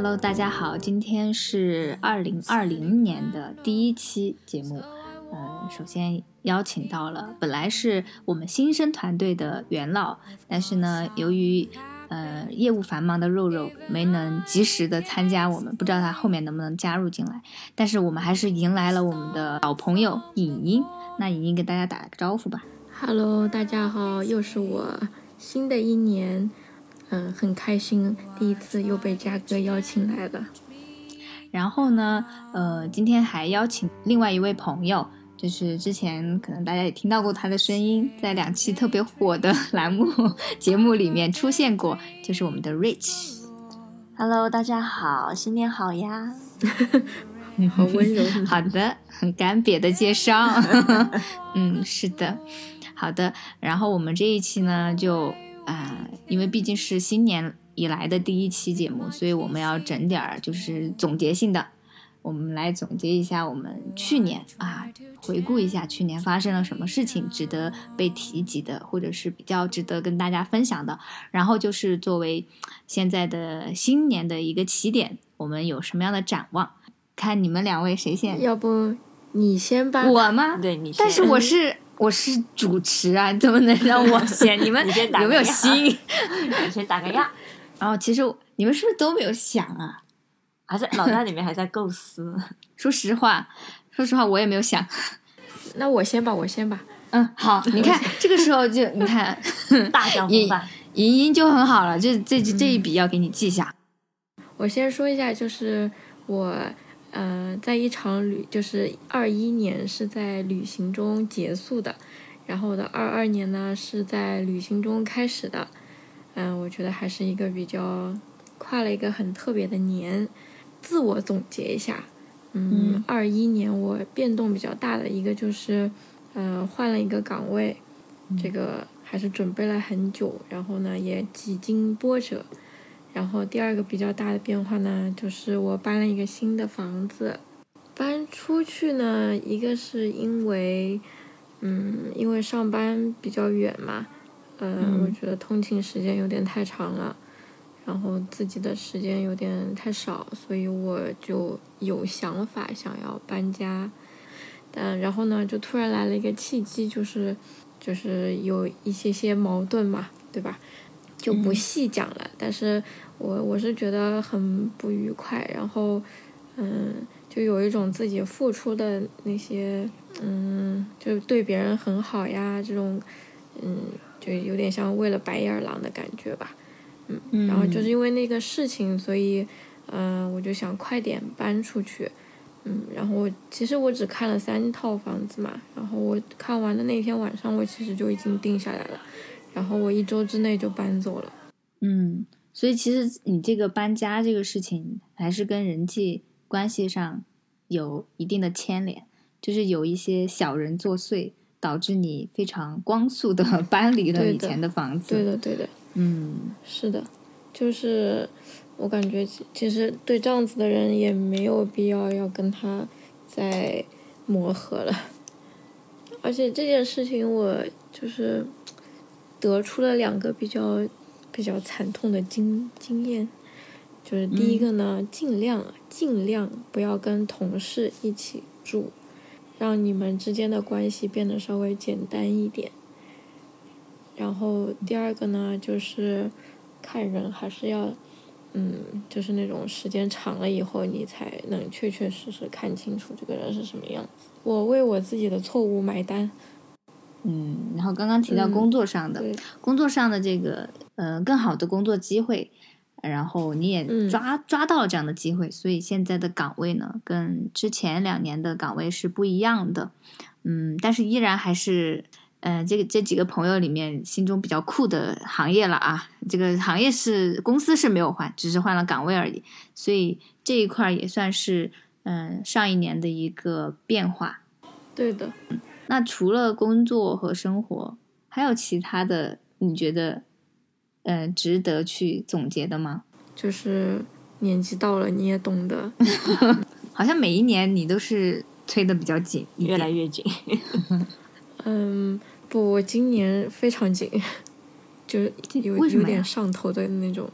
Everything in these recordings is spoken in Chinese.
Hello，大家好，今天是二零二零年的第一期节目。嗯，首先邀请到了本来是我们新生团队的元老，但是呢，由于呃业务繁忙的肉肉没能及时的参加我们，不知道他后面能不能加入进来。但是我们还是迎来了我们的老朋友尹英。那尹英给大家打个招呼吧。Hello，大家好，又是我。新的一年，嗯，很开心，第一次又被嘉哥邀请来了。然后呢，呃，今天还邀请另外一位朋友，就是之前可能大家也听到过他的声音，在两期特别火的栏目节目里面出现过，就是我们的 Rich。Hello，大家好，新年好呀！好温柔。好的，很干瘪的介绍。嗯，是的，好的。然后我们这一期呢，就啊、呃因为毕竟是新年以来的第一期节目，所以我们要整点儿就是总结性的。我们来总结一下我们去年啊，回顾一下去年发生了什么事情值得被提及的，或者是比较值得跟大家分享的。然后就是作为现在的新年的一个起点，我们有什么样的展望？看你们两位谁先？要不你先吧？我吗？对你先，但是我是我是主持啊，你怎么能让我先？你们有没有心？你先打个样，然后其实你们是不是都没有想啊？还在脑袋里面还在构思。说实话，说实话我也没有想。那我先吧，我先吧。嗯，好，你看这个时候就你看，大江风范，莹莹就很好了，这这这一笔要给你记下。我先说一下，就是我，呃，在一场旅，就是二一年是在旅行中结束的，然后我的二二年呢是在旅行中开始的，嗯、我觉得还是一个比较跨了一个很特别的年。自我总结一下，嗯嗯，二一年我变动比较大的一个就是，呃，换了一个岗位，这个还是准备了很久，然后呢也几经波折。然后第二个比较大的变化呢，就是我搬了一个新的房子。搬出去呢，一个是因为，嗯，因为上班比较远嘛，呃，嗯我觉得通勤时间有点太长了，然后自己的时间有点太少，所以我就有想法想要搬家。但然后呢，就突然来了一个契机，就是就是有一些些矛盾嘛，对吧？就不嗯细讲了，但是我我是觉得很不愉快，然后嗯，就有一种自己付出的那些嗯，就对别人很好呀，这种嗯，就有点像为了白眼狼的感觉吧。嗯然后就是因为那个事情，所以嗯、呃我就想快点搬出去。嗯，然后我其实我只看了三套房子嘛，然后我看完的那天晚上，我其实就已经定下来了，然后我一周之内就搬走了。嗯，所以其实你这个搬家这个事情，还是跟人际关系上有一定的牵连，就是有一些小人作祟，导致你非常光速的 搬离了以前的房子。对的，对的，嗯是的，就是我感觉其其实对这样子的人也没有必要要跟他再磨合了，而且这件事情我就是得出了两个比较比较惨痛的经经验，就是第一个呢，尽量尽量不要跟同事一起住，让你们之间的关系变得稍微简单一点。然后第二个呢，就是看人还是要，嗯，就是那种时间长了以后，你才能确确实实看清楚这个人是什么样子。我为我自己的错误买单。嗯，然后刚刚提到嗯工作上的，对，工作上的这个呃更好的工作机会，然后你也嗯抓、抓到了这样的机会，所以现在的岗位呢，跟之前两年的岗位是不一样的。嗯，但是依然还是，呃，这个这几个朋友里面心中比较酷的行业了啊。这个行业是公司是没有换，只是换了岗位而已，所以这一块儿也算是嗯、上一年的一个变化。对的。那除了工作和生活，还有其他的你觉得，呃，值得去总结的吗？就是年纪到了，你也懂得。好像每一年你都是催的比较紧，越来越紧。嗯，不，我今年非常紧，就有有点上头的那种，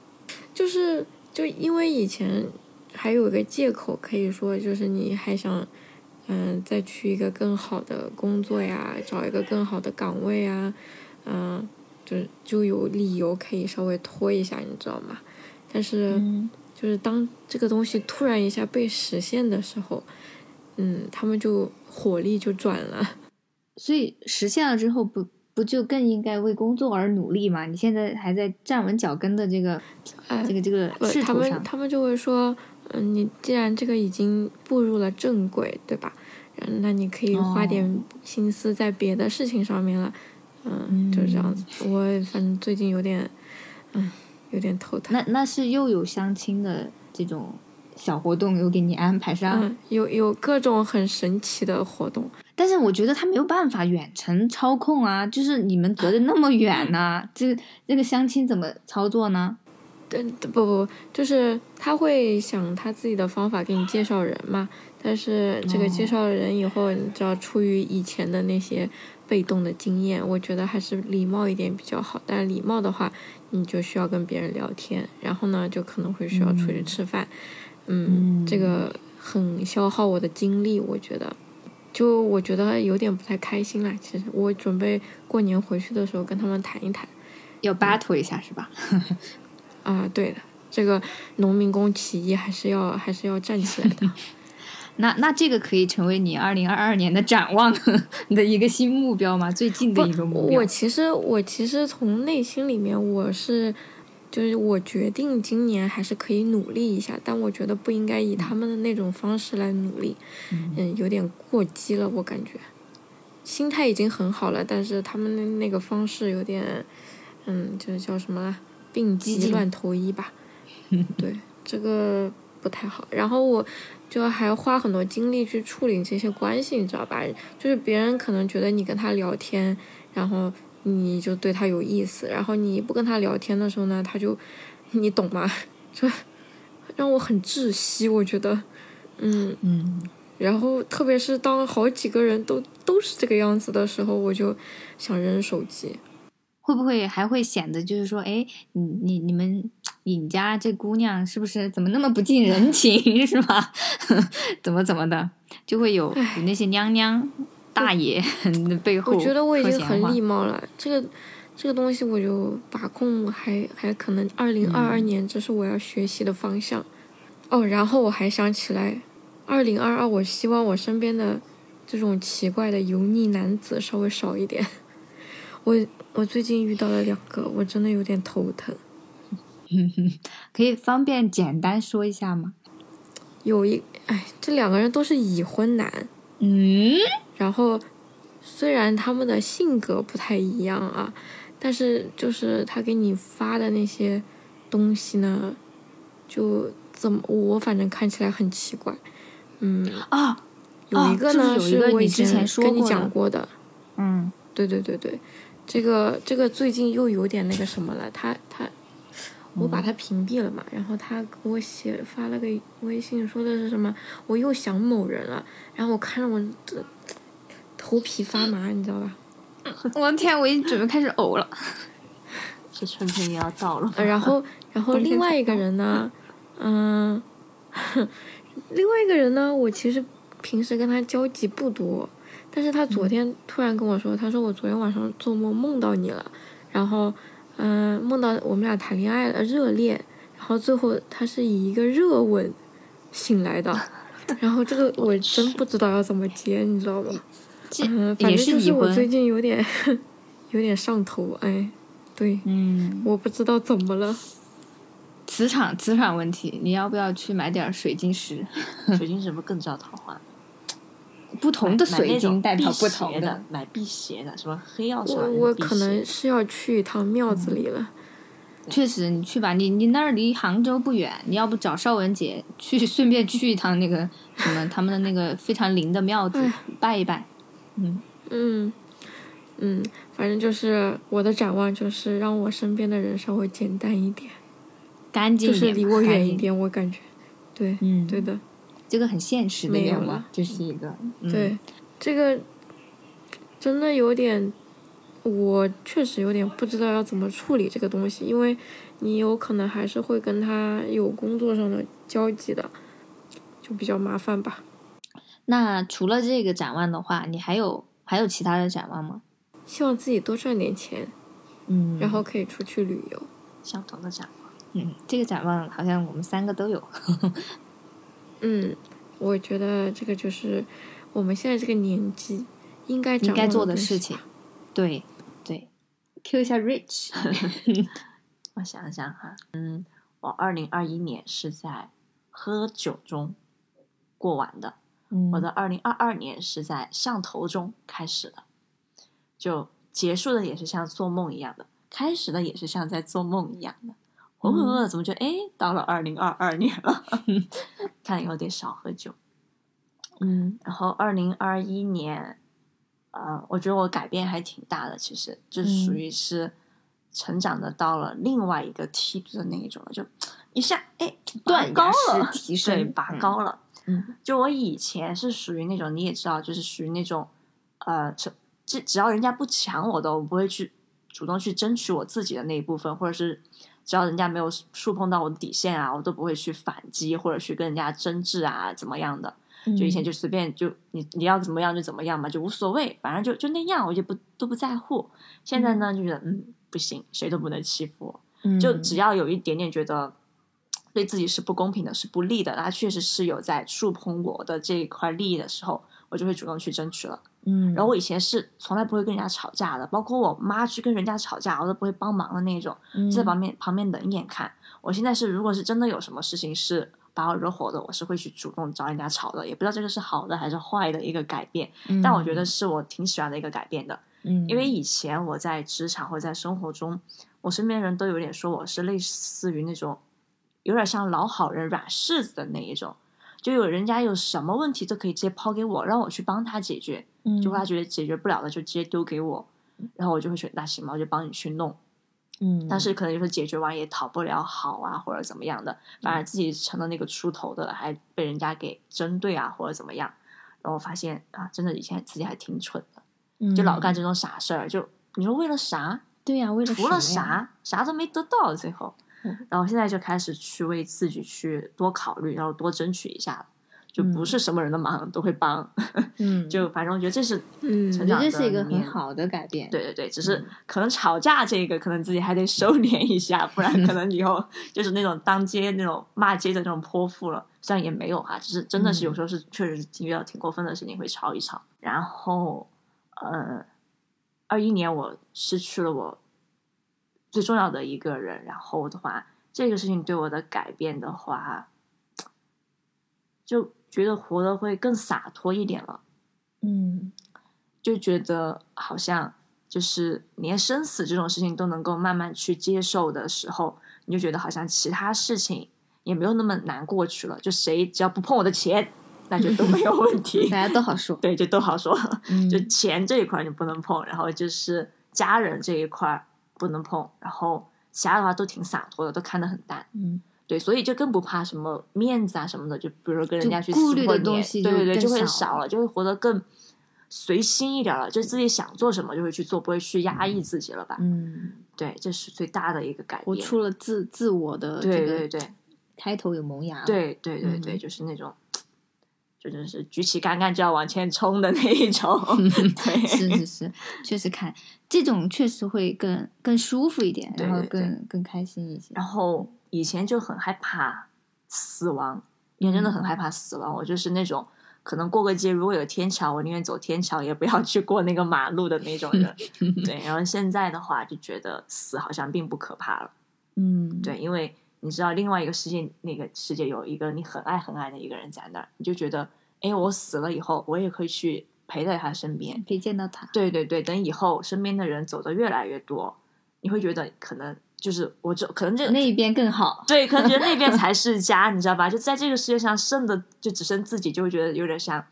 就是就因为以前还有一个借口可以说，就是你还想，嗯、再去一个更好的工作呀，找一个更好的岗位啊，嗯、就就有理由可以稍微拖一下，你知道吗？但是，嗯就是当这个东西突然一下被实现的时候，嗯，他们就火力就转了。所以实现了之后不，不就更应该为工作而努力吗？你现在还在站稳脚跟的这个、哎这个这个不，他们他们就会说，嗯，你既然这个已经步入了正轨，对吧？嗯，那你可以花点心思在别的事情上面了。嗯，就是这样子。我反正最近有点，嗯，有点头疼。那那是又有相亲的这种小活动有给你安排上，嗯，有有各种很神奇的活动。但是我觉得他没有办法远程操控啊，就是你们隔得那么远呢、这个这个相亲怎么操作呢？对，不不不，就是他会想他自己的方法给你介绍人嘛。但是这个介绍人以后，你知道，出于以前的那些被动的经验，我觉得还是礼貌一点比较好。但礼貌的话，你就需要跟别人聊天，然后呢，就可能会需要出去吃饭。嗯，这个很消耗我的精力，我觉得。就我觉得有点不太开心啦。其实我准备过年回去的时候跟他们谈一谈。要 battle 一下是吧？啊，对的，这个农民工起义还是要还是要站起来的。那那这个可以成为你二零二二年的展望的 一个新目标吗？最近的一个目标我？其实我其实从内心里面我是，就是我决定今年还是可以努力一下，但我觉得不应该以他们的那种方式来努力，嗯，有点过激了，我感觉。心态已经很好了，但是他们的那个方式有点，嗯，就是叫什么了，病急乱投医吧。对，这个不太好。然后我就还要花很多精力去处理这些关系，你知道吧？就是别人可能觉得你跟他聊天，然后你就对他有意思，然后你不跟他聊天的时候呢，他就，你懂吗？就让我很窒息，我觉得，嗯。嗯，然后，特别是当好几个人都都是这个样子的时候，我就想扔手机。会不会还会显得就是说，哎，你你你们尹家这姑娘是不是怎么那么不近人情 是吧？怎么怎么的，就会有有那些娘娘大爷的背后我觉得我已经很礼貌了，这个这个东西我就把控还还可能二零二二年这是我要学习的方向。哦，然后我还想起来，二零二二我希望我身边的这种奇怪的油腻男子稍微少一点。我我最近遇到了两个，我真的有点头疼。可以方便简单说一下吗？有一哎，这两个人都是已婚男，嗯，然后虽然他们的性格不太一样啊，但是就是他给你发的那些东西呢，就怎么我反正看起来很奇怪。嗯，啊，有一个呢、是我以前跟你讲过的，嗯对对对对，这个这个最近又有点那个什么了，他他。我把他屏蔽了嘛，然后他给我写发了个微信，说的是什么？我又想某人了，然后我看了我这头皮发麻，你知道吧？我的天，我已经准备开始呕了。这春天也要到了。呃，然后，然后另外一个人呢，嗯、另外一个人呢，我其实平时跟他交集不多，但是他昨天突然跟我说，他说我昨天晚上做梦梦到你了，然后，嗯、梦到我们俩谈恋爱了，热恋，然后最后他是以一个热吻醒来的，然后这个我真不知道要怎么接，你知道吗？这嗯、反也正就是已婚，我最近有点有点上头，哎，对，嗯，我不知道怎么了。磁场磁场问题，你要不要去买点水晶石？水晶石不更招桃花？不同的水晶代表不同的，买辟邪的，什么黑曜石啊。我我可能是要去一趟庙子里了。确实，你去吧，你你那儿离杭州不远，你要不找邵文姐去，顺便去一趟那个什么他们的那个非常灵的庙子哎拜一拜。嗯嗯嗯，反正就是我的展望就是让我身边的人稍微简单一点，就干净一点，是离我远一。点，我感觉。对，嗯，对的，这个很现实的没有愿望了，这是一个。嗯、对，这个真的有点，我确实有点不知道要怎么处理这个东西，因为你有可能还是会跟他有工作上的交集的，就比较麻烦吧。那除了这个展望的话，你还有还有其他的展望吗？希望自己多赚点钱，嗯然后可以出去旅游。相同的展望。嗯，这个展望好像我们三个都有。嗯，我觉得这个就是我们现在这个年纪应该应该做的事情。对对，Q 一下 Rich，我想想哈，嗯，我二零二一年是在喝酒中过完的，嗯我的二零二二年是在上头中开始的，就结束的也是像做梦一样的，开始的也是像在做梦一样的。浑浑噩噩，怎么觉得哎，到了二零二二年了？看以后得少喝酒。嗯然后二零二一年，呃，我觉得我改变还挺大的，其实就属嗯于是成长的到了另外一个梯度的那一种了，就一下哎断高了，提升对，拔高了。嗯。就我以前是属于那种你也知道，就是属于那种呃，只只只要人家不抢我的，我不会去主动去争取我自己的那一部分，或者是只要人家没有触碰到我的底线啊，我都不会去反击或者去跟人家争执啊，怎么样的。嗯，就以前就随便就你你要怎么样就怎么样嘛，就无所谓，反正就就那样，我就不都不在乎。现在呢，就觉得嗯不行，谁都不能欺负我，嗯。就只要有一点点觉得对自己是不公平的、是不利的，他确实是有在触碰我的这一块利益的时候，我就会主动去争取了。嗯，然后我以前是从来不会跟人家吵架的，包括我妈去跟人家吵架，我都不会帮忙的那种，在旁边旁边冷眼看。我现在是，如果是真的有什么事情是把我惹火的，我是会去主动找人家吵的，也不知道这个是好的还是坏的一个改变，但我觉得是我挺喜欢的一个改变的。嗯，因为以前我在职场或者在生活中，我身边人都有点说我是类似于那种有点像老好人、软柿子的那一种，就有人家有什么问题都可以直接抛给我，让我去帮他解决。嗯就他觉得解决不了的就直接丢给我，然后我就会觉得那行吧，我就帮你去弄。嗯，但是可能有时候解决完也讨不了好啊，或者怎么样的，反而自己成了那个出头的，还被人家给针对啊，或者怎么样。然后我发现啊，真的以前自己还挺蠢的，就老干这种傻事儿。就你说为了啥？嗯对呀，为了除了？啥？啥都没得到，最后嗯。然后现在就开始去为自己去多考虑，然后多争取一下，就不嗯是什么人的忙都会帮。嗯，就反正我觉得这是嗯这是一个很好的改变。对对对，只是嗯可能吵架这个，可能自己还得收敛一下，不然可能以后 就是那种当街那种骂街的那种泼妇了。虽然也没有哈，只是真的是有时候是确实是遇到挺过分的事情会吵一吵。然后，呃，二一年我失去了我最重要的一个人，然后的话，这个事情对我的改变的话，就觉得活得会更洒脱一点了。嗯就觉得好像就是连生死这种事情都能够慢慢去接受的时候，你就觉得好像其他事情也没有那么难过去了。就谁只要不碰我的钱，那就都没有问题。大家都好说。对，就都好说。嗯就钱这一块你不能碰，然后就是家人这一块不能碰，然后其他的话都挺洒脱的，都看得很淡。嗯对，所以就更不怕什么面子啊什么的，就比如说跟人家去顾虑的撕破脸对对对，就会少少了，就会活得更随心一点了，就自己想做什么就会去做，不会去压抑自己了吧？嗯，对，这是最大的一个改变。活出了自自我的这个对对对开头有萌芽。对对对对，嗯就是那种，就真是举起杆杆就要往前冲的那一种。对，是是是，确实看这种确实会更更舒服一点，然后更更开心一些。然后以前就很害怕死亡，也真的很嗯害怕死亡。我就是那种可能过个街，如果有天桥，我宁愿走天桥，也不要去过那个马路的那种人。对，然后现在的话，就觉得死好像并不可怕了。嗯，对，因为你知道另外一个世界，那个世界有一个你很爱很爱的一个人在那儿，你就觉得，哎，我死了以后，我也可以去陪在他身边。可以见到他。对对对，等以后身边的人走的越来越多，你会觉得可能就是我这可能这那一边更好。对，可能觉得那边才是家，你知道吧？就在这个世界上剩的就只剩自己，就会觉得有点像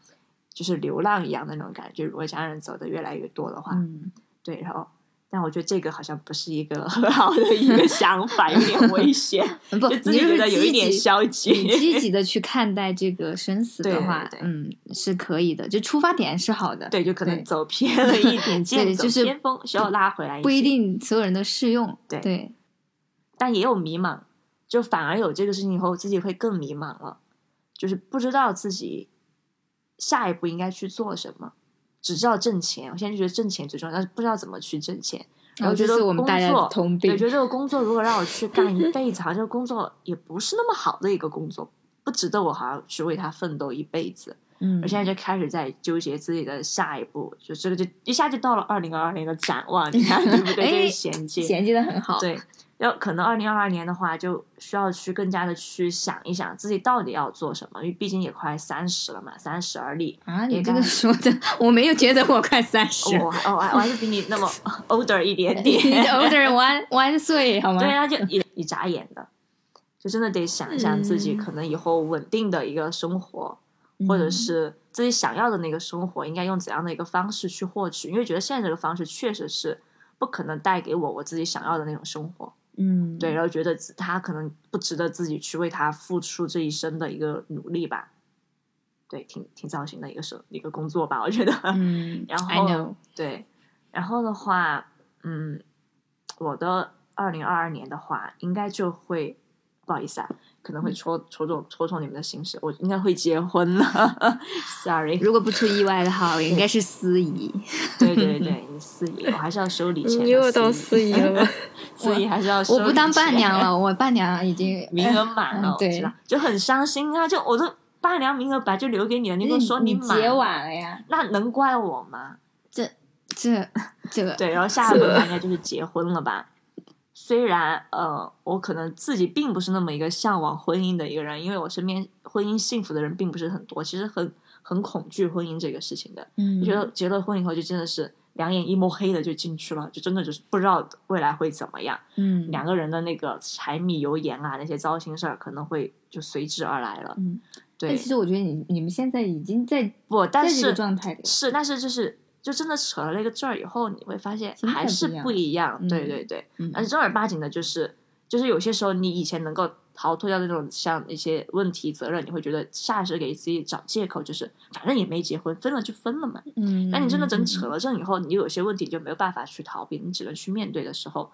就是流浪一样的那种感觉。如果家人走的越来越多的话，嗯对，然后但我觉得这个好像不是一个很好的一个想法，有点 危险，嗯不，就自己你就是觉得有一点消极积极的去看待这个生死的话，对嗯，是可以的，就出发点是好的，对，就可能走偏了一点，对走就是偏锋，需要拉回来。不一定所有人都适用，对对，但也有迷茫，就反而有这个事情以后，自己会更迷茫了，就是不知道自己下一步应该去做什么，只知道挣钱。我现在就觉得挣钱最重要，但是不知道怎么去挣钱。然后觉得工我们大家的作，对，通病觉，得这个工作如果让我去干一辈子，好像这个工作也不是那么好的一个工作，不值得我好像去为他奋斗一辈子。嗯我现在就开始在纠结自己的下一步，就这个就一下就到了二零二二年的展望，你看对不对？这哎个衔接，衔接的很好，对，要可能二零二二年的话，就需要去更加的去想一想自己到底要做什么，因为毕竟也快三十了嘛，三十而立。啊，你这个说的，我没有觉得我快三十，我哦，我还我还是比你那么 older 一点 点。older one one 岁好吗？对啊，就一一眨眼的，就真的得想一想自己嗯可能以后稳定的一个生活，或者嗯是自己想要的那个生活，应该用怎样的一个方式去获取？因为觉得现在这个方式确实是不可能带给我我自己想要的那种生活。嗯，对，然后觉得他可能不值得自己去为他付出这一生的一个努力吧。对，挺挺糟心的一个生一个工作吧，我觉得。嗯 然后对，然后的话，嗯，我的二零二二年的话，应该就会不好意思啊，可能会戳戳中戳中你们的心事，我应该会结婚了，sorry。如果不出意外的话，我应该是司仪。对对 对，你司仪，我还是要收礼钱的。你又当司仪了吗？司仪还是要收我不当伴娘了，我伴娘已经名额满了，嗯对我知道，就很伤心啊！就我都伴娘名额本来就留给你了，你跟我说你满结，晚了呀，那能怪我吗？这这这个对，然后下一步应该就是结婚了吧？虽然呃，我可能自己并不是那么一个向往婚姻的一个人，因为我身边婚姻幸福的人并不是很多，其实很很恐惧婚姻这个事情的。嗯就觉得结了婚以后就真的是两眼一抹黑的就进去了，就真的就是不知道未来会怎么样。嗯两个人的那个柴米油盐啊，那些糟心事儿可能会就随之而来了。嗯，但对其，实我觉得你你们现在已经在不，但是状态，是，但是就是就真的扯了那个证儿以后，你会发现还是一样不一样。对嗯对对，嗯而且正儿八经的，就是就是有些时候你以前能够逃脱掉那种像一些问题责任，你会觉得下意识给自己找借口，就是反正也没结婚，分了就分了嘛。嗯，但你真的真嗯扯了证以后，你有些问题就没有办法去逃避，你只能去面对的时候，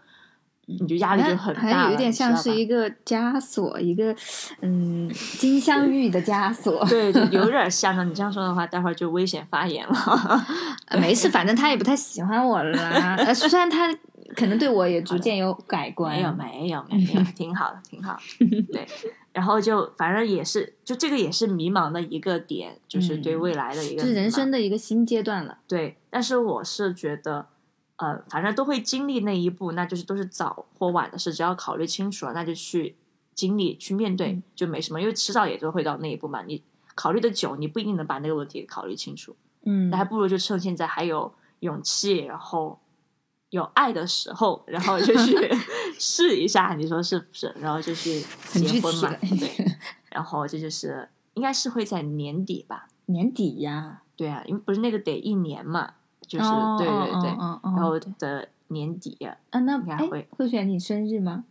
你就压力就很大了。还有一点像是一个枷锁，一个嗯金镶玉的枷锁。对对，有点 像的。你这样说的话，待会儿就危险发言了。呃没事，反正他也不太喜欢我了啦。呃虽然他 可能对我也逐渐有改观。没有没有没有，挺好的挺好的。对，然后就反正也是，就这个也是迷茫的一个点，就是对嗯未来的一个是人生的一个新阶段了。对。但是我是觉得，呃，反正都会经历那一步，那就是都是早或晚的事，只要考虑清楚了，那就去经历去面对嗯就没什么，因为迟早也都会到那一步嘛。你考虑的久，你不一定能把那个问题考虑清楚。嗯那还不如就趁现在还有勇气，然后有爱的时候，然后就去 试一下，你说是不是？然后就去结婚嘛，对。然后这就是应该是会在年底吧？年底呀，对啊，因为不是那个得一年嘛，就是、哦对对对，哦哦哦然后的年底啊，啊，那哎应该会会选你生日吗？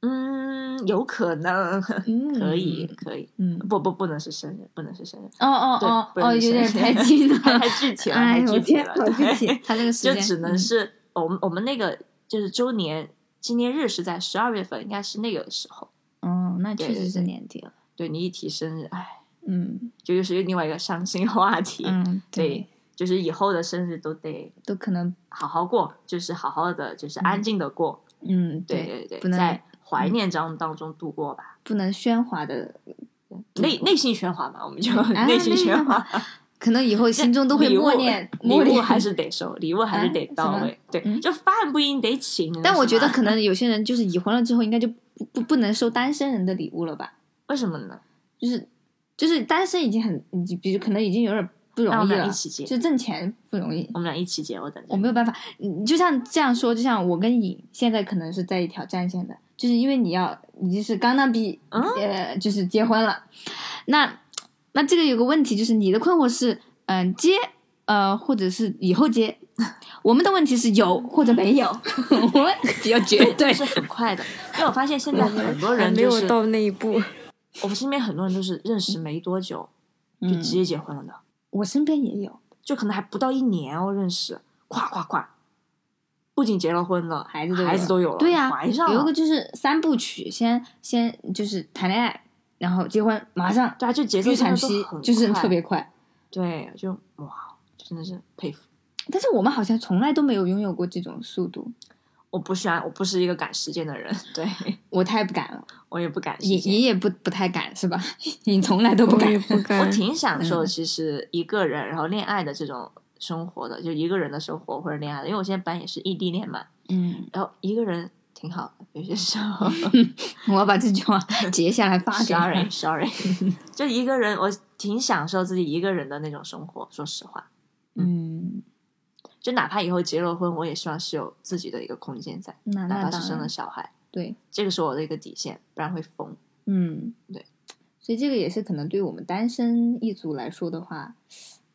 嗯，有可能，嗯，可以可以，嗯，不不不能是生日，不能是生日，哦哦对哦哦，有点太近了，太太具体了，哎太具体，了，对体，他这个 时间就只能嗯是我们我们那个就是周年纪念日是在十二月份，应该是那个时候。哦，那确实是年底了。对你一提生日，哎，嗯就又是另外一个伤心话题。嗯，对，就是以后的生日都得都可能好好过，就是好好的，就是安静的过。嗯对对对，不能在怀念当当中度过吧。不能喧哗的，内内心喧哗嘛，我们就啊内心喧哗。可能以后心中都会默念礼物还是得收，礼物还是得到啊位。对，嗯就饭不一定得请。但我觉得可能 有些人就是已婚了之后，应该就不不不能收单身人的礼物了吧？为什么呢？就是就是单身已经很，比如可能已经有点不容易了我们俩一，起结，就挣钱不容易。我们俩一起结，我等着。我没有办法，你就像这样说，就像我跟颖现在可能是在一条战线的，就是因为你要你就是刚刚比、嗯呃就是结婚了，那那这个有个问题就是你的困惑是，嗯、结呃，或者是以后结。我们的问题是有或者没有，我们比较绝对。是很快的，因为我发现现在很多人 没有到那一步。我们身边很多人都是认识没多久就直接结婚了的，我身边也有就可能还不到一年哦，认识，咵咵咵，不仅结了婚了，孩子都有孩子都有了，对呀、怀上了有一个，就是三部曲，先先就是谈恋爱，然后结婚，马上对啊，就节奏预产期就是特别快。对，就哇，真的是佩服。但是我们好像从来都没有拥有过这种速度，我不喜欢，我不是一个赶时间的人，对 我太不敢了，我也不敢你。你也不不太敢是吧？你从来都不敢我。挺享受嗯其实一个人然后恋爱的这种生活的，就一个人的生活或者恋爱的，因为我现在本来也是异地恋嘛，嗯，然后一个人挺好的，有些时候。我要把这句话截下来发给他。Sorry Sorry，就一个人，我挺享受自己一个人的那种生活。说实话，嗯，就哪怕以后结了婚，我也希望是有自己的一个空间在，那哪怕是生了小孩，对，这个是我的一个底线，不然会疯。嗯，对，所以这个也是可能对我们单身一族来说的话，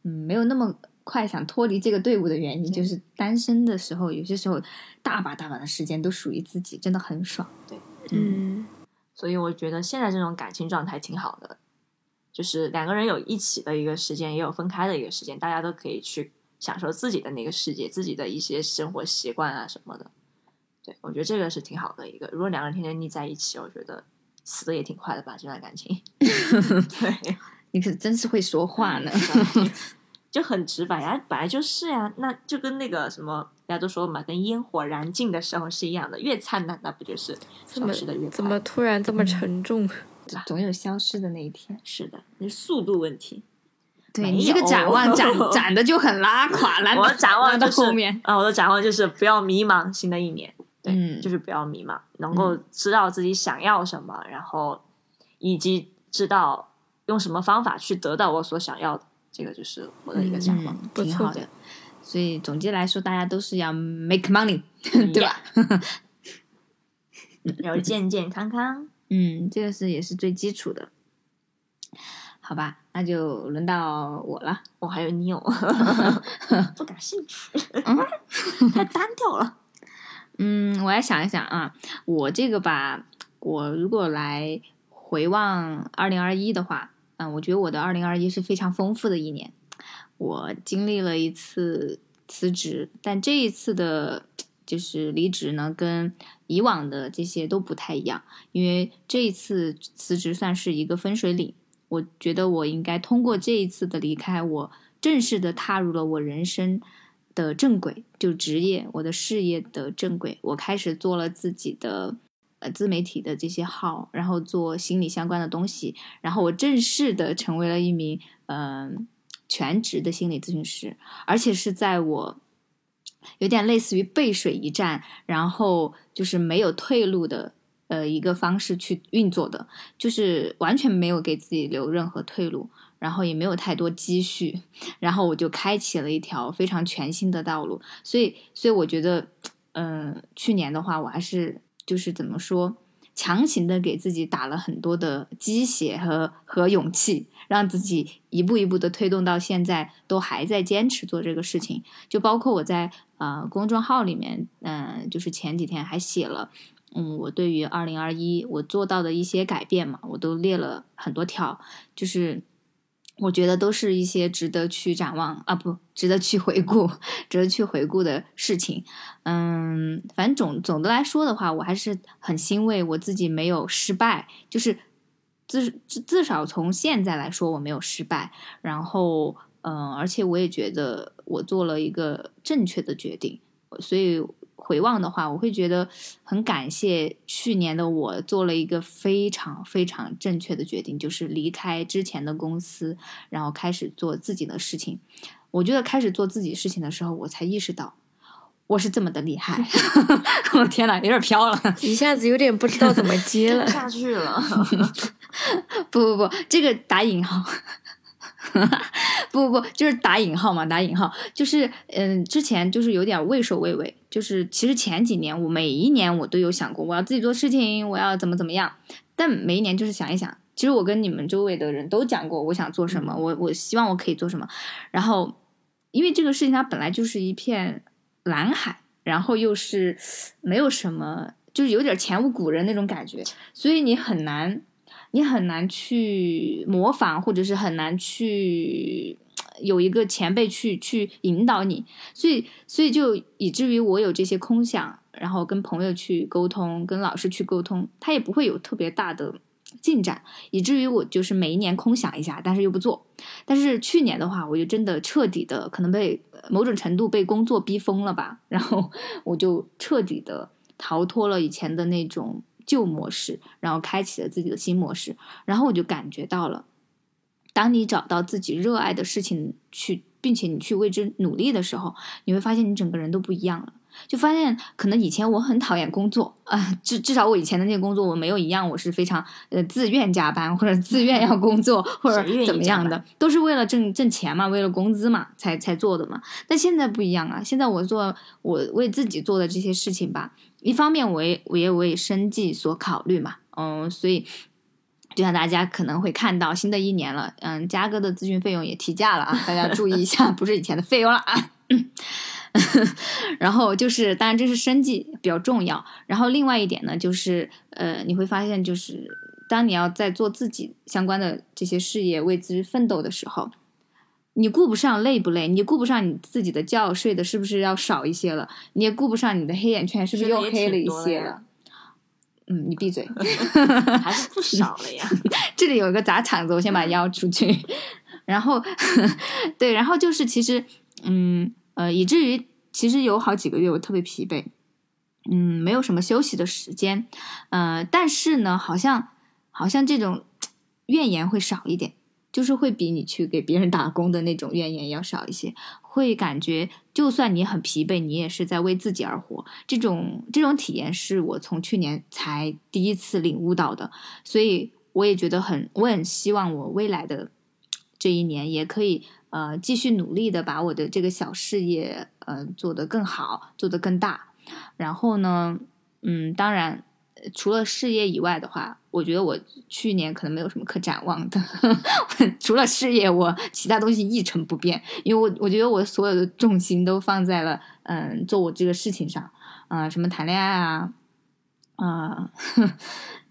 嗯，没有那么快想脱离这个队伍的原因，就是单身的时候，有些时候大把大把的时间都属于自己，真的很爽。对。嗯，所以我觉得现在这种感情状态挺好的，就是两个人有一起的一个时间，也有分开的一个时间，大家都可以去享受自己的那个世界，自己的一些生活习惯啊什么的。对，我觉得这个是挺好的一个。如果两个人天天腻在一起，我觉得死的也挺快的吧，这段感情。对，你可真是会说话呢。就很直白呀，本来就是呀，那就跟那个什么，大家都说嘛，跟烟火燃尽的时候是一样的，越灿烂那不就是消怎么失的越快？怎么突然这么沉重？总有消失的那一天。是的？那是速度问题。没对你这个展望展 展的就很拉垮，拉我的展望到就是后面。啊，我的展望就是不要迷茫，新的一年，对，嗯就是不要迷茫，能够知道自己想要什么，然后以及知道用什么方法去得到我所想要的，这个就是我的一个展望。嗯，挺好的。所以总结来说，大家都是要 make money，对吧？然后健健康康，嗯，这个是也是最基础的。好吧，那就轮到我了。我还有你有，不感兴趣，太单调了。嗯，我来想一想啊，我这个吧，我如果来回望二零二一的话，嗯，我觉得我的二零二一是非常丰富的一年。我经历了一次辞职，但这一次的，就是离职呢，跟以往的这些都不太一样，因为这一次辞职算是一个分水岭。我觉得我应该通过这一次的离开，我正式的踏入了我人生的正轨，就职业我的事业的正轨。我开始做了自己的呃自媒体的这些号，然后做心理相关的东西，然后我正式的成为了一名嗯、全职的心理咨询师，而且是在我有点类似于背水一战，然后就是没有退路的。呃，一个方式去运作的，就是完全没有给自己留任何退路，然后也没有太多积蓄，然后我就开启了一条非常全新的道路。所以，所以我觉得，嗯、去年的话，我还是就是怎么说，强行的给自己打了很多的鸡血和和勇气，让自己一步一步的推动到现在，都还在坚持做这个事情。就包括我在呃公众号里面，嗯、就是前几天还写了。嗯，我对于二零二一我做到的一些改变嘛，我都列了很多条，就是我觉得都是一些值得去展望啊，不值得去回顾、值得去回顾的事情。嗯，反正总总的来说的话，我还是很欣慰我自己没有失败，就是至至至少从现在来说我没有失败。然后，嗯，而且我也觉得我做了一个正确的决定，所以。回望的话，我会觉得很感谢去年的我做了一个非常非常正确的决定，就是离开之前的公司，然后开始做自己的事情。我觉得开始做自己事情的时候，我才意识到我是这么的厉害。我天呐，有点飘了。一下子有点不知道怎么接了。下去了，不不不，这个打引号。不不不，就是打引号嘛，打引号，就是嗯，之前就是有点畏首畏尾，就是其实前几年我每一年我都有想过，我要自己做事情，我要怎么怎么样，但每一年就是想一想，其实我跟你们周围的人都讲过我想做什么，我我希望我可以做什么，然后因为这个事情它本来就是一片蓝海，然后又是没有什么，就是有点前无古人那种感觉，所以你很难，你很难去模仿，或者是很难去有一个前辈去去引导你，所以所以就以至于我有这些空想，然后跟朋友去沟通，跟老师去沟通，他也不会有特别大的进展，以至于我就是每一年空想一下，但是又不做。但是去年的话，我就真的彻底的可能被某种程度被工作逼疯了吧，然后我就彻底的逃脱了以前的那种旧模式，然后开启了自己的新模式，然后我就感觉到了，当你找到自己热爱的事情去，并且你去为之努力的时候，你会发现你整个人都不一样了。就发现，可能以前我很讨厌工作啊，至至少我以前的那个工作，我没有一样，我是非常呃自愿加班或者 自愿要工作或者怎么样的，都是为了挣挣钱嘛，为了工资嘛才才做的嘛。但现在不一样啊，现在我做我为自己做的这些事情吧，一方面我也我也为生计所考虑嘛，嗯，所以就像大家可能会看到，新的一年了，嗯，嘉哥的咨询费用也提价了啊，大家注意一下，不是以前的费用了啊。然后就是，当然这是生计比较重要。然后另外一点呢，就是呃，你会发现，就是当你要在做自己相关的这些事业为之奋斗的时候，你顾不上累不累，你顾不上你自己的觉睡的是不是要少一些了，你也顾不上你的黑眼圈是不是又黑了一些了。嗯，你闭嘴，还是不 少了呀。这里有一个砸场子，我先把腰出去。然后，对，然后就是其实，嗯。呃，以至于其实有好几个月我特别疲惫，嗯，没有什么休息的时间，呃，但是呢，好像好像这种怨言会少一点，就是会比你去给别人打工的那种怨言要少一些，会感觉就算你很疲惫，你也是在为自己而活。这种这种体验是我从去年才第一次领悟到的，所以我也觉得很，我很希望我未来的这一年也可以。呃，继续努力的把我的这个小事业，呃，做得更好，做得更大。然后呢，嗯，当然，除了事业以外的话，我觉得我去年可能没有什么可展望的。除了事业，我其他东西一成不变，因为我我觉得我所有的重心都放在了，嗯，做我这个事情上，啊，什么谈恋爱啊，啊。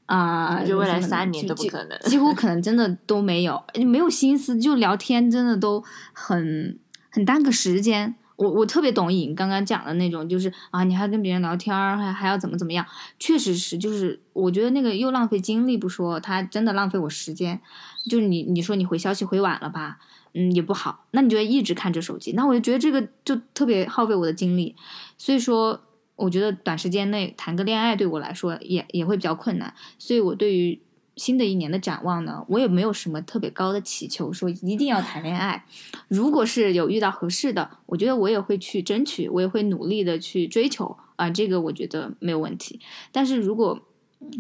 啊，就未来三年都不可能，几乎 可能真的都没有，没有心思，就聊天真的都很很耽搁时间。我我特别懂颖刚刚讲的那种，就是啊，你还跟别人聊天，还还要怎么怎么样，确实是，就是我觉得那个又浪费精力不说，他真的浪费我时间。就是你你说你回消息回晚了吧，嗯，也不好，那你就一直看着手机，那我就觉得这个就特别耗费我的精力，所以说。我觉得短时间内谈个恋爱对我来说也也会比较困难，所以我对于新的一年的展望呢，我也没有什么特别高的祈求，说一定要谈恋爱。如果是有遇到合适的，我觉得我也会去争取，我也会努力的去追求啊，这个我觉得没有问题。但是如果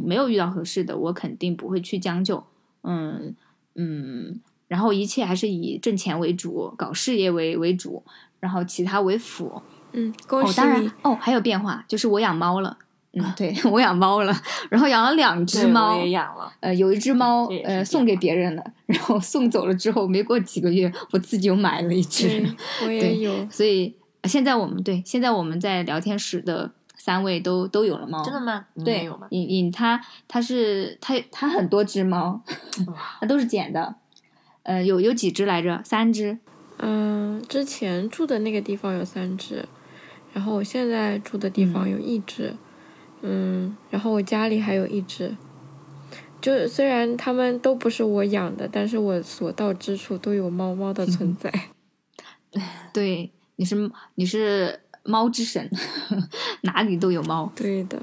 没有遇到合适的，我肯定不会去将就，嗯嗯，然后一切还是以挣钱为主，搞事业为为主，然后其他为辅。嗯，恭喜当然哦，还有变化，就是我养猫了。嗯，对我养猫了，然后养了两只猫，也养了。呃，有一只猫呃送给别人了，然后送走了之后，没过几个月，我自己又买了一只。我 也有。所以现在我们对现在我们在聊天室的三位都都有了猫。真的吗？对，隐隐他他是他他很多只猫，那都是捡的。呃，有有几只来着？三只。嗯，之前住的那个地方有三只。然后我现在住的地方有一只，嗯，然后我家里还有一只，就虽然它们都不是我养的，但是我所到之处都有猫猫的存在。对，你是你是猫之神，哪里都有猫。对的，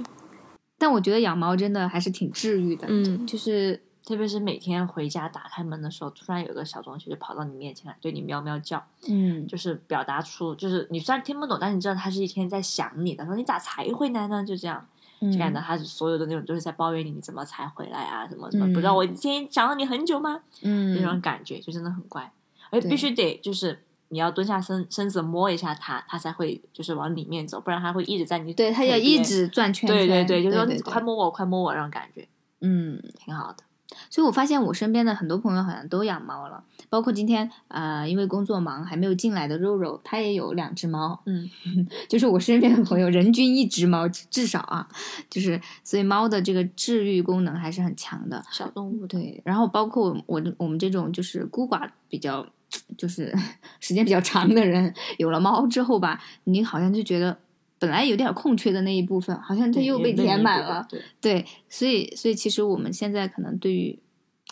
但我觉得养猫真的还是挺治愈的，嗯，就是。特别是每天回家打开门的时候，突然有个小东西就跑到你面前来，对你喵喵叫，嗯，就是表达出，就是你虽然听不懂，但你知道它是一天在想你的，说你咋才回来呢？就这样，就感觉他所有的那种都是在抱怨你，你怎么才回来啊？什么什么？不知道我今天想了你很久吗？嗯，那种感觉就真的很乖，而且必须得就是你要蹲下身身子摸一下它，它才会就是往里面走，不然它会一直在你对它要一直转圈圈，对对对，就是说快摸我，快摸我，那种感觉，嗯，挺好的。所以我发现我身边的很多朋友好像都养猫了，包括今天呃，因为工作忙还没有进来的肉肉，他也有两只猫。嗯，就是我身边的朋友，人均一只猫至少啊，就是所以猫的这个治愈功能还是很强的。小动物对，然后包括我我我们这种就是孤寡比较，就是 时间比较长的人，有了猫之后吧，你好像就觉得本来有点空缺的那一部分，好像它又被填满了。对，对，所以所以其实我们现在可能对于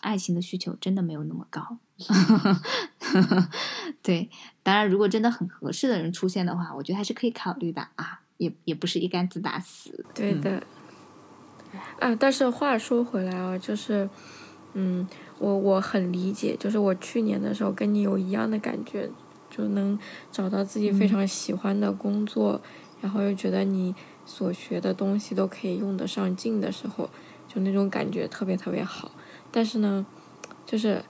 爱情的需求真的没有那么高。对，当然如果真的很合适的人出现的话，我觉得还是可以考虑的啊，也也不是一竿子打死。对的。啊，但是话说回来啊，就是，嗯，我我很理解，就是我去年的时候跟你有一样的感觉，就能找到自己非常喜欢的工作，然后又觉得你所学的东西都可以用得上劲的时候，就那种感觉特别特别好。但是呢，就是，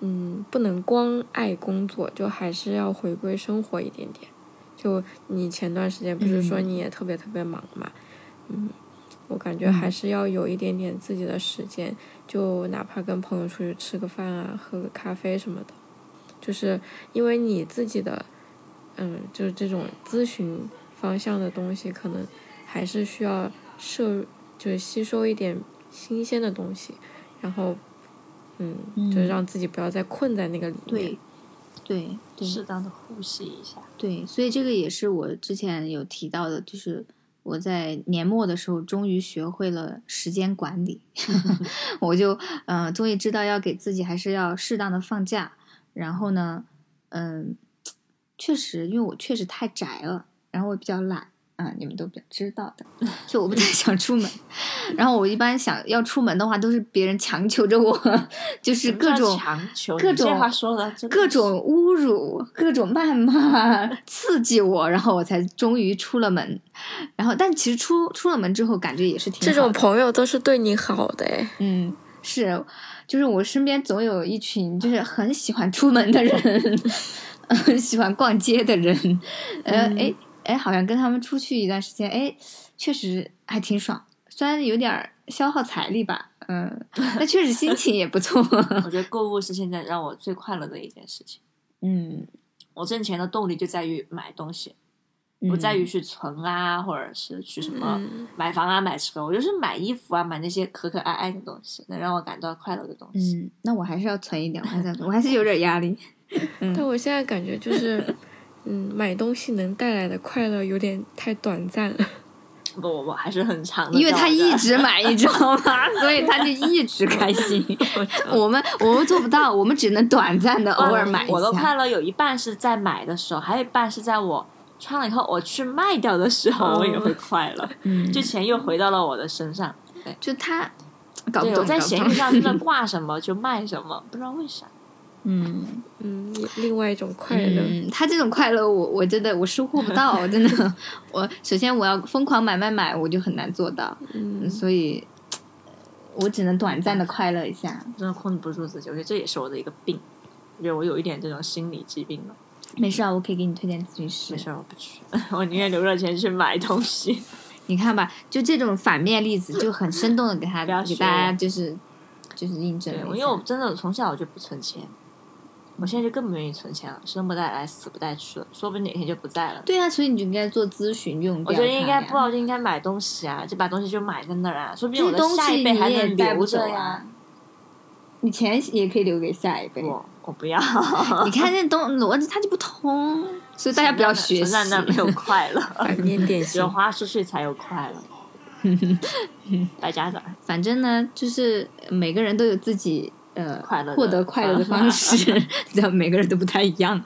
嗯，不能光爱工作，就还是要回归生活一点点。就你前段时间不是说嗯你也特别特别忙嘛，嗯，我感觉还是要有一点点自己的时间，就哪怕跟朋友出去吃个饭啊，喝个咖啡什么的，就是因为你自己的，嗯，就是这种咨询方向的东西，可能还是需要摄，就是吸收一点新鲜的东西，然后，嗯，就让自己不要再困在那个里面。对，对，对，适当的呼吸一下。对，所以这个也是我之前有提到的，就是我在年末的时候终于学会了时间管理，我就嗯、呃终于知道要给自己还是要适当的放假。然后呢，嗯，确实，因为我确实太宅了，然后我比较懒。啊，你们都比较知道的，就我不太想出门，然后我一般想要出门的话，都是别人强求着我，就是各种强求，各种话说的各种侮辱、各种谩骂、刺激我，然后我才终于出了门。然后，但其实出出了门之后，感觉也是挺这种朋友都是对你好的哎。嗯，是，就是我身边总有一群就是很喜欢出门的人，很喜欢逛街的人，呃，嗯哎哎，好像跟他们出去一段时间，哎，确实还挺爽，虽然有点儿消耗财力吧，嗯，但确实心情也不错，我觉得 购物是现在让我最快乐的一件事情。嗯，我挣钱的动力就在于买东西，不在于去存啊，或者是去什么嗯买房啊、买车。我就是买衣服啊，买那些可可爱爱的东西，能让我感到快乐的东西。嗯，那我还是要存一点，我还是要存我还是有点压力。但我现在感觉就是，嗯，买东西能带来的快乐有点太短暂了。不不不，还是很长的。因为他一直买，你知道吗？所以他就一直开心。我们我们做不到，我们只能短暂的偶尔买一我的下。快乐有一半是在买的时候，还有一半是在我穿了以后我去卖掉的时候，我也会快乐。嗯，就钱又回到了我的身上。就他搞不对，懂，我在闲鱼上真的挂什么就卖什么，不知道为啥。嗯嗯，另外一种快乐。嗯，他这种快乐我我真的我收获不到，真的。我 首先我要疯狂买买买，我就很难做到，嗯，所以我只能短暂的快乐一下。真的控制不住自己，我觉得这也是我的一个病。我觉得我有一点这种心理疾病了。没事啊，我可以给你推荐咨询师没。事儿，我不去，我宁愿留着钱去买东西。你看吧，就这种反面例子，就很生动的给他给大家就是就是印证。因为我真的从小我就不存钱，我现在就更不愿意存钱了，生不带来，死不带去了，说不定哪天就不在了。对啊，所以你就应该做咨询用我。觉得应该不好就应该买东西啊，就把东西就买在那儿啊，说不定我的下一辈还能留着呀啊。你钱也可以留给下一辈。我我不要，你看这东 逻辑它就不通，所以大家不要学习。存在那没有快乐，反面典型只有。花出去才有快乐。败家子儿，反正呢，就是每个人都有自己呃快乐的获得快乐的方式，对，每个人都不太一样。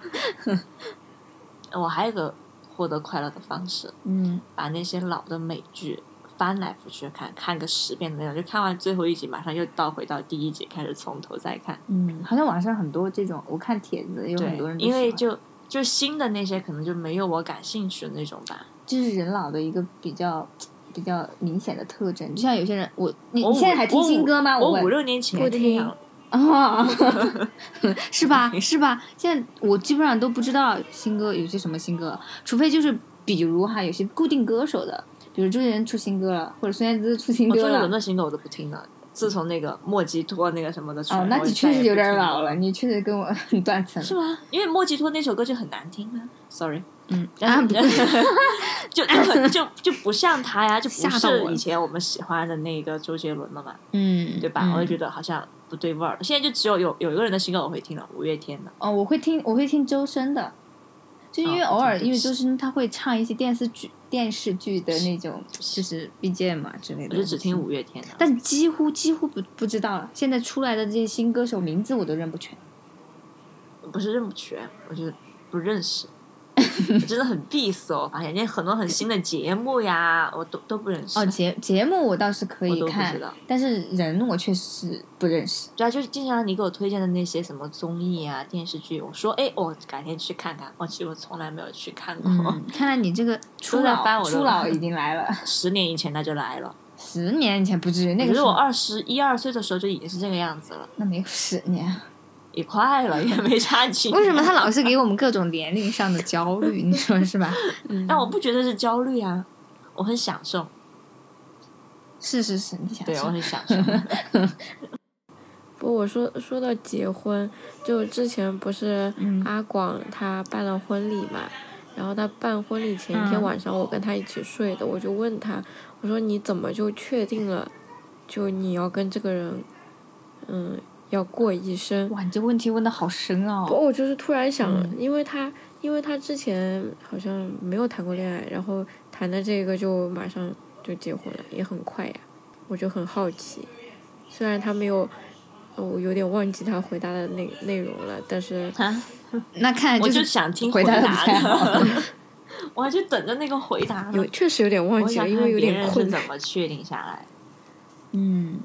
我还有一个获得快乐的方式，嗯，把那些老的美剧翻来覆去看，看个十遍的那种，就看完最后一集，马上又倒回到第一集，开始从头再看。嗯，好像网上很多这种，我看帖子有很多人因为就就新的那些可能就没有我感兴趣的那种吧。这是人老的一个比较比较明显的特征。就像有些人，我你我你现在还听新歌吗？我问五六年前不听了啊，是吧？是吧？现在我基本上都不知道新歌有些什么新歌，除非就是比如哈，有些固定歌手的，比如周杰伦出新歌了，或者孙燕姿出新歌了周杰伦的新歌我都不听了，自从那个莫吉托那个什么的出来，哦，那你确实有点老了，你确实跟我很断层。是吗？因为莫吉托那首歌就很难听啊，sorry。嗯，啊，就就就就不像他呀，就不吓到我了是以前我们喜欢的那个周杰伦了嘛，嗯，对吧？嗯我就觉得好像不对味儿。现在就只有有有一个人的新歌我会听了，五月天的。哦，我会听，我会听周深的，就因为哦偶尔，对因为周深他会唱一些电视剧、电视剧的那种，就是 BGM 嘛之类的。我就只听五月天的。但几乎几乎不不知道了。现在出来的这些新歌手名字我都认不全。不是认不全，我就不认识。我 真的很闭塞，我发现，那很多很新的节目呀，我都都不认识。哦，节节目我倒是可以看但是人我确实是不认识。对啊，就是经常你给我推荐的那些什么综艺啊、电视剧，我说哎，我改天去看看。我其实我从来没有去看过。嗯，看来你这个初老初老 已经来了。十年以前他就来了，十年以前不至于，那个是我个时候二十一二岁的时候就已经是这个样子了，那没有十年。也快了，也没差几。为什么他老是给我们各种年龄上的焦虑？你说是吧？但我不觉得是焦虑啊，我很享受，是是是，你想对我很享受。不我说说到结婚，就之前不是嗯阿广他办了婚礼嘛，然后他办婚礼前一天嗯晚上，我跟他一起睡的，我就问他，我说你怎么就确定了，就你要跟这个人，嗯，要过一生？哇，你这问题问的好深不，哦。我就是突然想，嗯因为他因为他之前好像没有谈过恋爱，然后谈的这个就马上就结婚了，也很快呀，我就很好奇。虽然他没有，呃我有点忘记他回答的内内容了，但是啊那看来我是想听回答的不答太好。我还就等着那个回答呢有。确实有点忘记了，因为有点困。怎么确定下来。嗯，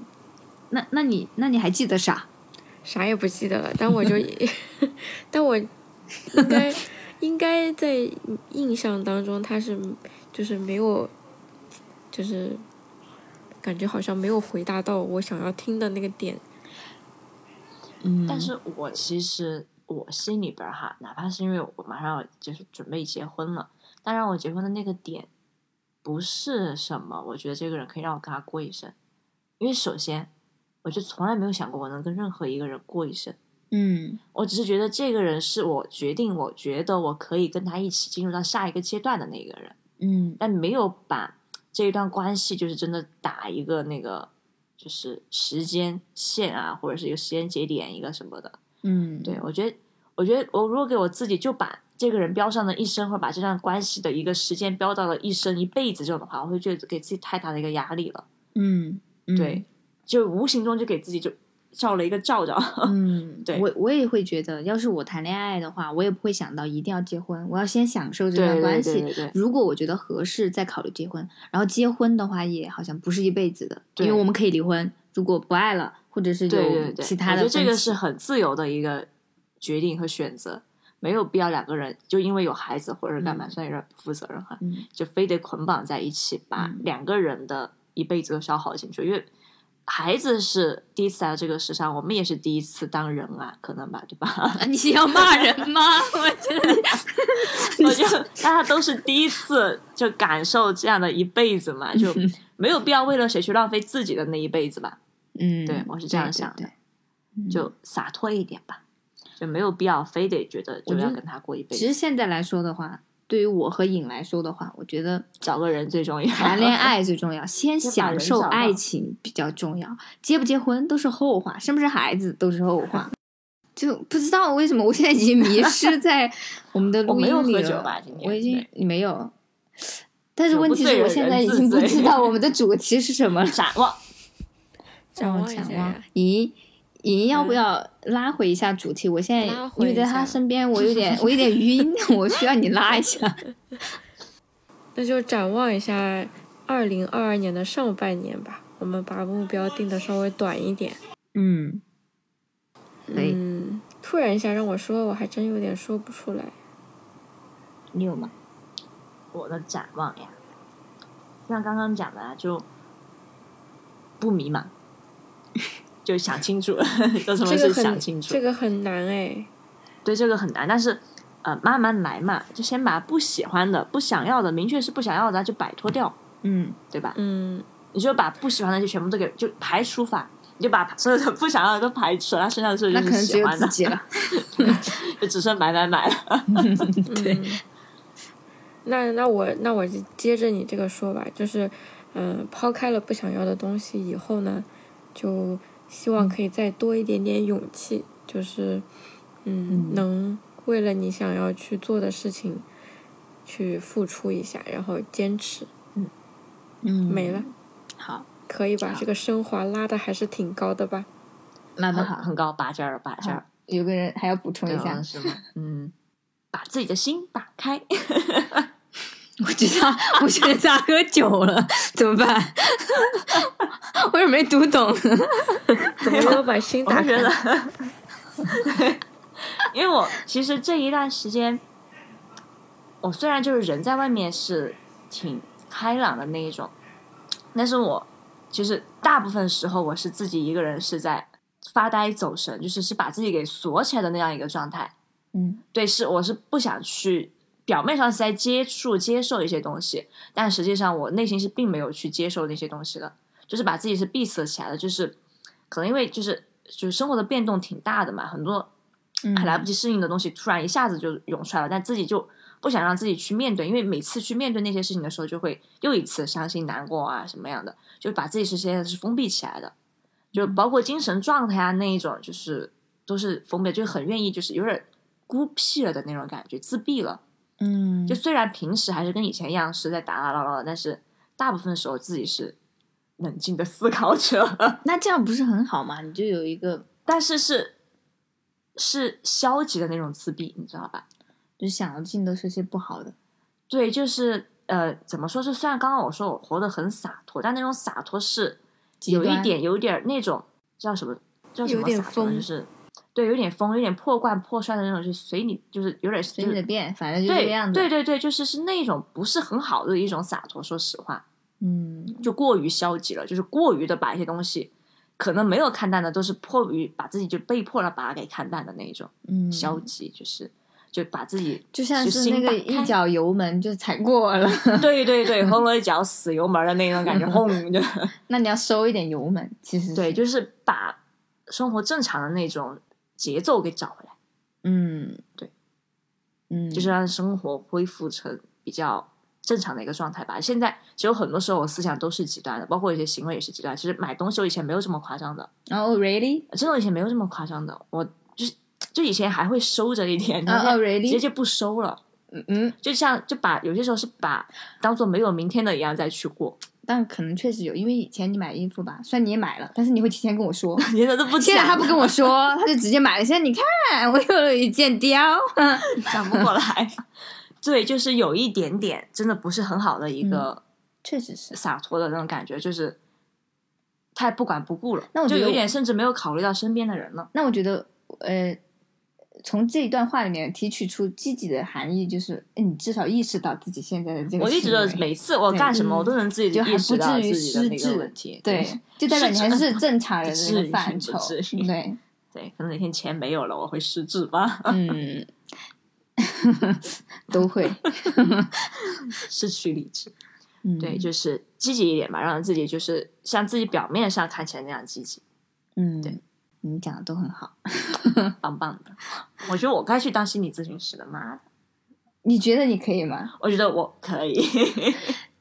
那那你那你还记得啥？啥也不记得了，但我就 但我应该应该在印象当中，他是就是没有，就是感觉好像没有回答到我想要听的那个点。嗯但是我其实我心里边哈，哪怕是因为我马上要就是准备结婚了，但让我结婚的那个点不是什么，我觉得这个人可以让我跟他过一生。因为首先，我就从来没有想过我能跟任何一个人过一生。嗯我只是觉得这个人是我决定，我觉得我可以跟他一起进入到下一个阶段的那个人，嗯但没有把这一段关系就是真的打一个那个就是时间线啊，或者是一个时间节点一个什么的。嗯，对，我觉得，我觉得我如果给我自己就把这个人标上了一生，或者把这段关系的一个时间标到了一生、一辈子这种的话，我会觉得给自己太大的一个压力了。嗯，嗯对，就无形中就给自己就照了一个罩罩。嗯，对我我也会觉得，要是我谈恋爱的话，我也不会想到一定要结婚，我要先享受这对对段关系。对对对如果我觉得合适，再考虑结婚。然后结婚的话，也好像不是一辈子的，因为我们可以离婚。如果不爱了，或者是有对对对，其他的我觉得这个是很自由的一个决定和选择，没有必要两个人就因为有孩子或者干嘛，嗯虽然有点不负责任哈，嗯就非得捆绑在一起，把嗯两个人的一辈子都消耗进去，因为。孩子是第一次来到这个世上，我们也是第一次当人啊，可能吧，对吧？啊你要骂人吗？我觉得我觉得大家都是第一次就感受这样的一辈子嘛，就没有必要为了谁去浪费自己的那一辈子吧，嗯，对我是这样想的对对就洒脱一点吧，就没有必要非得觉得就要跟他过一辈子其实，现在来说的话，对于我和颖来说的话，我觉得找个人最重要。谈恋 爱最重要，先享受爱情比较重要，结不结婚都是后话，生不生孩子都是后话。就不知道为什么，我现在已经迷失 在我们的录我没有音里了。喝酒吧今天我已经没有，但是问题是我现在已经不知道我们的主题是什么了。展望，展望一展望，咦，莹要不要拉回一下主题？我现在因为在他身边，我有点我有点晕，我需要你拉一下。那就展望一下二零二二年的上半年吧。我们把目标定的稍微短一点。嗯，嗯，突然一下让我说，我还真有点说不出来。你有吗？我的展望呀，像刚刚讲的啊，就不迷茫，就想清楚，做什么事这个很想清楚。这个很难哎。对这个很难，但是呃，慢慢来嘛，就先把不喜欢的、不想要的，明确是不想要的，就摆脱掉，嗯对吧？嗯你就把不喜欢的就全部都给就排除法，你就把所有的不想要的都排除了，剩下的是就那可能只有是喜欢的，自己了。就只剩买买买了。对嗯那那我那我就接着你这个说吧，就是，嗯、抛开了不想要的东西以后呢，就希望可以再多一点点勇气，就是，嗯，能为了你想要去做的事情，去付出一下，然后坚持，嗯，没了，好，可以把？这个升华拉的还是挺高的吧？很拉的好。很高，拔尖儿拔尖儿，有个人还要补充一下是吗？嗯，把自己的心打开。我知道，我觉得他喝酒了，怎么办？我也没读懂。怎么要把心打开？我是觉得，因为我其实这一段时间，我虽然就是人在外面是挺开朗的那一种，但是我其实大部分时候我是自己一个人是在发呆走神，就是是把自己给锁起来的那样一个状态。嗯对，是我是不想去，表面上是在接触、接受一些东西，但实际上我内心是并没有去接受那些东西的，就是把自己是闭塞起来的，就是可能因为就是就是生活的变动挺大的嘛，很多嗯还来不及适应的东西突然一下子就涌出来了，但自己就不想让自己去面对，因为每次去面对那些事情的时候，就会又一次伤心难过啊什么样的，就把自己是现在是封闭起来的，就包括精神状态啊那一种，就是都是封闭，就很愿意就是有点孤僻了的那种感觉，自闭了。嗯，就虽然平时还是跟以前一样是在打打闹闹的，但是大部分时候自己是冷静的思考者，那这样不是很好吗？你就有一个，但是是是消极的那种自闭，你知道吧？就是想的尽都是些不好的。对，就是呃，怎么说是？虽然刚刚我说我活得很洒脱，但那种洒脱是有一点有点那种叫什么叫什有点么洒脱就是对，有点疯，有点破罐破摔的那种，就随你，就是有点随就你的便，反正就这对个样子。对对对，就是是那种不是很好的一种洒脱。说实话，嗯就过于消极了，就是过于的把一些东西可能没有看淡的，都是迫于把自己就被迫了把它给看淡的那一种嗯，消极，就是就把自己就像就是那个一脚油门就踩过了，对对对，轰了一脚死油门的那种感觉，轰就 那你要收一点油门。其实对，就是把生活正常的那种节奏给找回来，嗯对，嗯，就是让生活恢复成比较正常的一个状态吧。现在其实很多时候我思想都是极端的，包括有些行为也是极端。其实买东西我以前没有这么夸张的，哦，really？真的以前没有这么夸张的，我就是就以前还会收着一点，哦然后哦直接，really？就不收了。嗯嗯，就像就把有些时候是把当做没有明天的一样再去过，但可能确实有，因为以前你买衣服吧，虽然你也买了，但是你会提前跟我说。现在都不现在他不跟我说，他就直接买了。现在你看，我又有一件貂，转不过来。对，就是有一点点真的不是很好的一个确实是。洒脱的那种感觉，就是太不管不顾了，那我就有点甚至没有考虑到身边的人了。那我觉得，呃，从这一段话里面提取出积极的含义，就是哎你至少意识到自己现在的这个我一直都每次我干什么，嗯我都能自己就还不至于失智问题。对，就代表你还是正常人的范畴。对，对，可能哪天钱没有了，我会失智吧，嗯，都会。失去理智。嗯，对，就是积极一点吧，让自己就是像自己表面上看起来那样积极，嗯，对，你讲的都很好。棒棒的。我觉得我该去当心理咨询师了，妈的！你觉得你可以吗？我觉得我可以。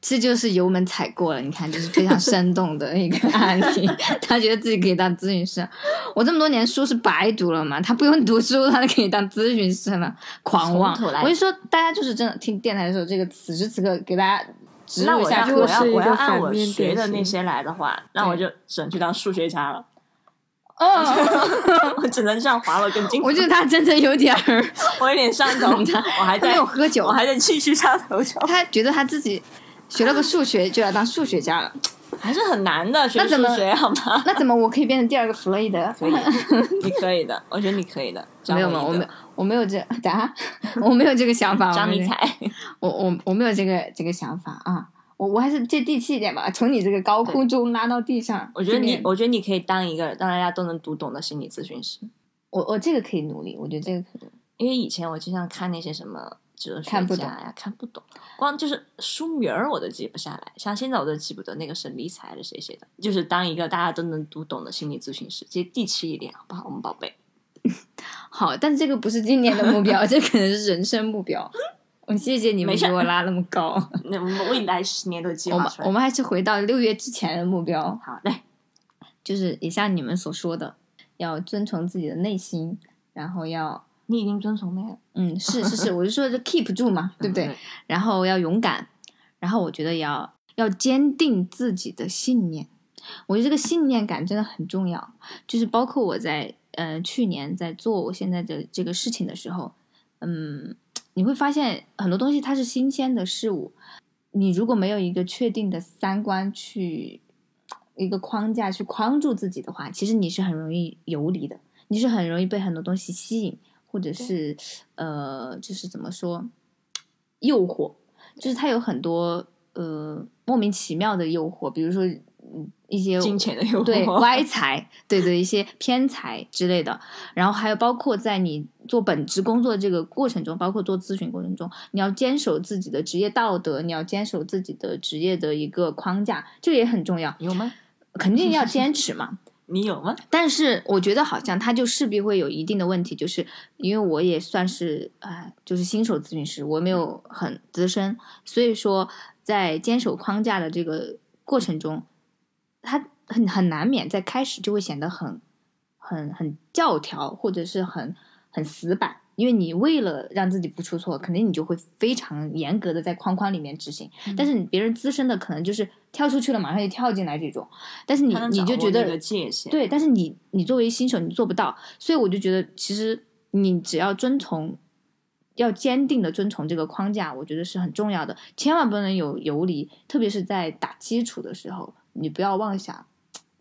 这就是油门踩过了，你看，就是非常生动的一个案例。他觉得自己可以当咨询师，我这么多年书是白读了嘛？他不用读书，他就可以当咨询师了，狂妄！我就说，大家就是真的听电台的时候，这个此时此刻给大家植那我一下这个我要我要按我学的那些来的话，那我就只能去当数学家了。哦，我只能像滑了跟金，我觉得他真的有点儿，我有点上头，我还在没有喝酒我，还在继续上头球，他觉得他自己学了个数学就要当数学家了。还是很难的学数那怎么学，好吗？那怎么我可以变成第二个弗洛伊德？可以，你可以的，我觉得你可以的。没有吗？我没有我没有这咋？我没有这个想法。张尼采，我我我没有这个这个想法啊，我我还是接地气一点吧，从你这个高空中拉到地上。我觉得你，我觉得你可以当一个让大家都能读懂的心理咨询师。我我这个可以努力，我觉得这个可以。因为以前我经常看那些什么哲学看不懂家呀，看不懂，光就是书名儿我都记不下来。像现在我都记不得那个是理财的谁写的，就是当一个大家都能读懂的心理咨询师，接地气一点，好不好，我们宝贝？好，但这个不是今年的目标，这可能是人生目标。我谢谢你们没给我拉那么高。那我们未来十年都计我们划出来。我们还是回到六月之前的目标，好嘞，就是也像你们所说的，要遵从自己的内心，然后要你已经遵从那个，嗯，是是是，我就说这 keep 住嘛，对不对？嗯？然后要勇敢，然后我觉得要要坚定自己的信念。我觉得这个信念感真的很重要，就是包括我在呃去年在做我现在的这个事情的时候，嗯，你会发现很多东西它是新鲜的事物，你如果没有一个确定的三观去一个框架去框住自己的话，其实你是很容易游离的，你是很容易被很多东西吸引，或者是呃，就是怎么说，诱惑，就是它有很多呃莫名其妙的诱惑，比如说嗯一些金钱的诱惑，对歪财，对对一些偏财之类的，然后还有包括在你做本职工作这个过程中，包括做咨询过程中，你要坚守自己的职业道德，你要坚守自己的职业的一个框架，这个也很重要，有吗？肯定要 坚持嘛。你有吗？但是我觉得好像他就势必会有一定的问题，就是因为我也算是呃，就是新手咨询师，我没有很资深，所以说在坚守框架的这个过程中，它很很难免在开始就会显得很很很教条，或者是很很死板。因为你为了让自己不出错，肯定你就会非常严格的在框框里面执行。但是你别人资深的可能就是跳出去了，马上就跳进来这种。但是你你就觉得对，但是你你作为新手你做不到，所以我就觉得其实你只要遵从，要坚定的遵从这个框架，我觉得是很重要的，千万不能有游离，特别是在打基础的时候，你不要妄想。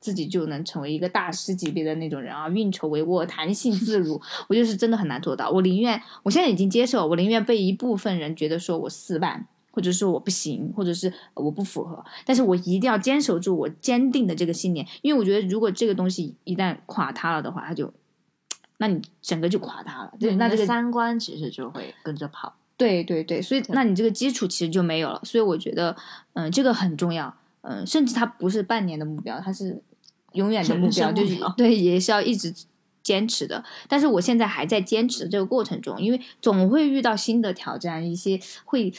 自己就能成为一个大师级别的那种人啊，运筹帷幄、弹性自如，我觉得是真的很难做到。我宁愿，我现在已经接受，我宁愿被一部分人觉得说我死板，或者说我不行，或者是我不符合，但是我一定要坚守住我坚定的这个信念，因为我觉得如果这个东西一旦垮塌了的话，它就，那你整个就垮塌了。对，那这个三观其实就会跟着跑。对对对，所以那你这个基础其实就没有了。所以我觉得，嗯、这个很重要。嗯、甚至它不是半年的目标，它是永远的目标，就是对，也是要一直坚持的。但是我现在还在坚持的这个过程中，因为总会遇到新的挑战，一些会，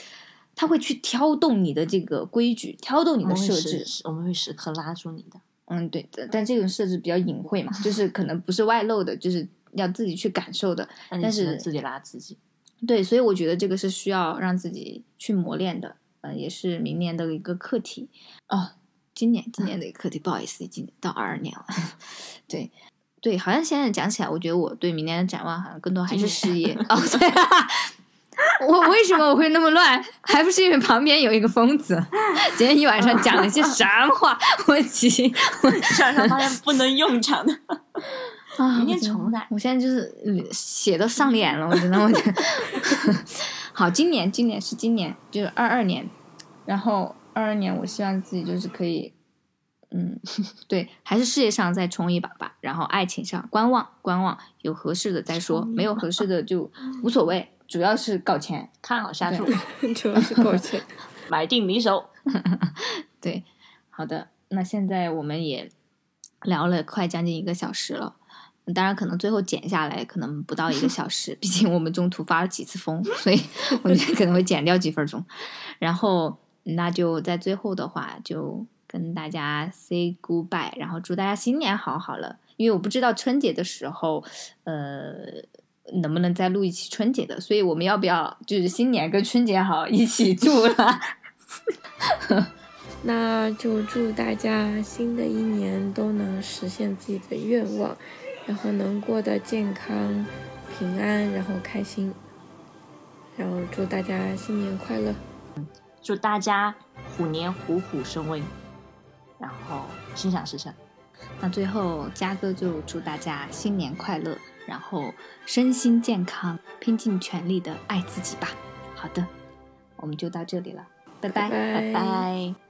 他会去挑动你的这个规矩，挑动你的设置。时，我们会时刻拉住你的。嗯，对的，但这种设置比较隐晦嘛，就是可能不是外露的，就是要自己去感受的。但是自己拉自己。对，所以我觉得这个是需要让自己去磨练的，嗯、也是明年的一个课题哦。今年今年的一个课题，不好意思，已经到二二年了。对对，好像现在讲起来，我觉得我对明年的展望好像更多还是事业哦。对、啊，我为什么我会那么乱？还不是因为旁边有一个疯子，今天一晚上讲了些什么话？我急，晚上发现不能用场的，啊，明天重来我现在就是嗯血都上脸了，我真的，我觉得。好，今年今年是今年，就是二二年，然后二二年，我希望自己就是可以，嗯，对，还是事业上再冲一把吧，然后爱情上观望观望，有合适的再说，没有合适的就无所谓，主要是搞钱。看好下注，主要是搞钱。买定离手。对，好的，那现在我们也聊了快将近一个小时了。当然，可能最后剪下来可能不到一个小时，毕竟我们中途发了几次疯，所以我觉得可能会剪掉几分钟。然后，那就在最后的话，就跟大家 say goodbye，然后祝大家新年好好了。因为我不知道春节的时候，呃，能不能再录一期春节的，所以我们要不要就是新年跟春节好一起祝了？那就祝大家新的一年都能实现自己的愿望，然后能过得健康、平安，然后开心。然后祝大家新年快乐！祝大家虎年虎虎生威，然后心想事成。那最后，嘉哥就祝大家新年快乐，然后身心健康，拼尽全力的爱自己吧。好的，我们就到这里了，拜拜拜拜拜。